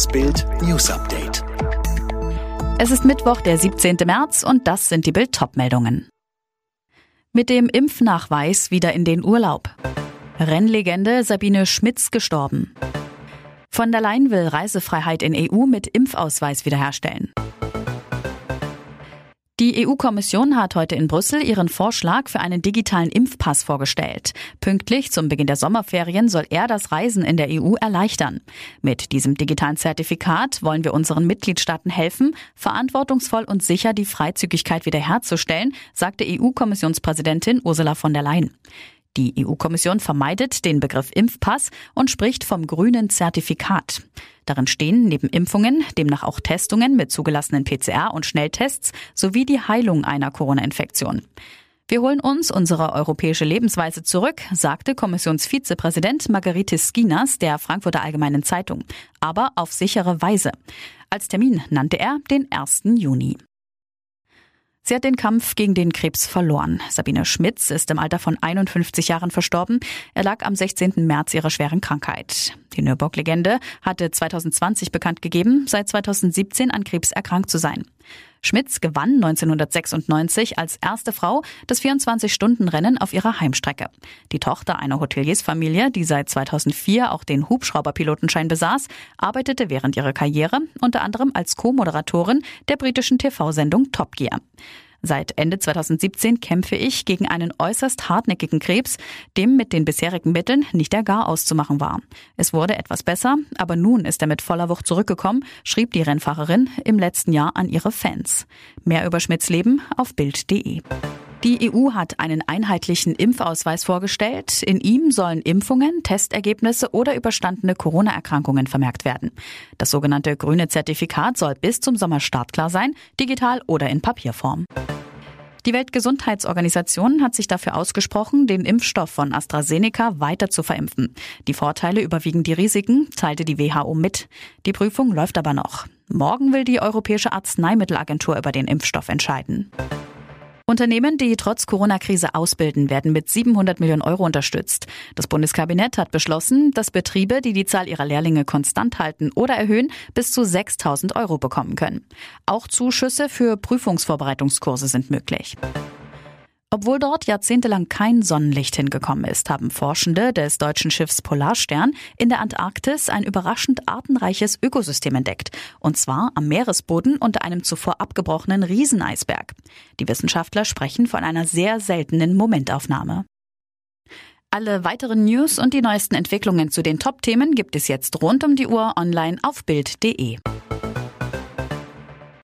Das Bild News Update. Es ist Mittwoch, der 17. März und das sind die Bild meldungen Mit dem Impfnachweis wieder in den Urlaub. Rennlegende Sabine Schmitz gestorben. Von der Leyen will Reisefreiheit in EU mit Impfausweis wiederherstellen. Die EU-Kommission hat heute in Brüssel ihren Vorschlag für einen digitalen Impfpass vorgestellt. Pünktlich zum Beginn der Sommerferien soll er das Reisen in der EU erleichtern. Mit diesem digitalen Zertifikat wollen wir unseren Mitgliedstaaten helfen, verantwortungsvoll und sicher die Freizügigkeit wiederherzustellen, sagte EU-Kommissionspräsidentin Ursula von der Leyen. Die EU-Kommission vermeidet den Begriff Impfpass und spricht vom grünen Zertifikat. Darin stehen neben Impfungen demnach auch Testungen mit zugelassenen PCR- und Schnelltests sowie die Heilung einer Corona-Infektion. Wir holen uns unsere europäische Lebensweise zurück, sagte Kommissionsvizepräsident Margaritis Skinas der Frankfurter Allgemeinen Zeitung, aber auf sichere Weise. Als Termin nannte er den 1. Juni. Sie hat den Kampf gegen den Krebs verloren. Sabine Schmitz ist im Alter von 51 Jahren verstorben. Er lag am 16. März ihrer schweren Krankheit. Die Nürburg-Legende hatte 2020 bekannt gegeben, seit 2017 an Krebs erkrankt zu sein. Schmitz gewann 1996 als erste Frau das 24-Stunden-Rennen auf ihrer Heimstrecke. Die Tochter einer Hoteliersfamilie, die seit 2004 auch den Hubschrauberpilotenschein besaß, arbeitete während ihrer Karriere unter anderem als Co-Moderatorin der britischen TV-Sendung Top Gear. Seit Ende 2017 kämpfe ich gegen einen äußerst hartnäckigen Krebs, dem mit den bisherigen Mitteln nicht der Gar auszumachen war. Es wurde etwas besser, aber nun ist er mit voller Wucht zurückgekommen, schrieb die Rennfahrerin im letzten Jahr an ihre Fans. Mehr über Schmidts Leben auf Bild.de. Die EU hat einen einheitlichen Impfausweis vorgestellt. In ihm sollen Impfungen, Testergebnisse oder überstandene Corona-Erkrankungen vermerkt werden. Das sogenannte grüne Zertifikat soll bis zum Sommer startklar sein, digital oder in Papierform. Die Weltgesundheitsorganisation hat sich dafür ausgesprochen, den Impfstoff von AstraZeneca weiter zu verimpfen. Die Vorteile überwiegen die Risiken, teilte die WHO mit. Die Prüfung läuft aber noch. Morgen will die Europäische Arzneimittelagentur über den Impfstoff entscheiden. Unternehmen, die trotz Corona-Krise ausbilden, werden mit 700 Millionen Euro unterstützt. Das Bundeskabinett hat beschlossen, dass Betriebe, die die Zahl ihrer Lehrlinge konstant halten oder erhöhen, bis zu 6000 Euro bekommen können. Auch Zuschüsse für Prüfungsvorbereitungskurse sind möglich. Obwohl dort jahrzehntelang kein Sonnenlicht hingekommen ist, haben Forschende des deutschen Schiffs Polarstern in der Antarktis ein überraschend artenreiches Ökosystem entdeckt. Und zwar am Meeresboden unter einem zuvor abgebrochenen Rieseneisberg. Die Wissenschaftler sprechen von einer sehr seltenen Momentaufnahme. Alle weiteren News und die neuesten Entwicklungen zu den Top-Themen gibt es jetzt rund um die Uhr online auf Bild.de.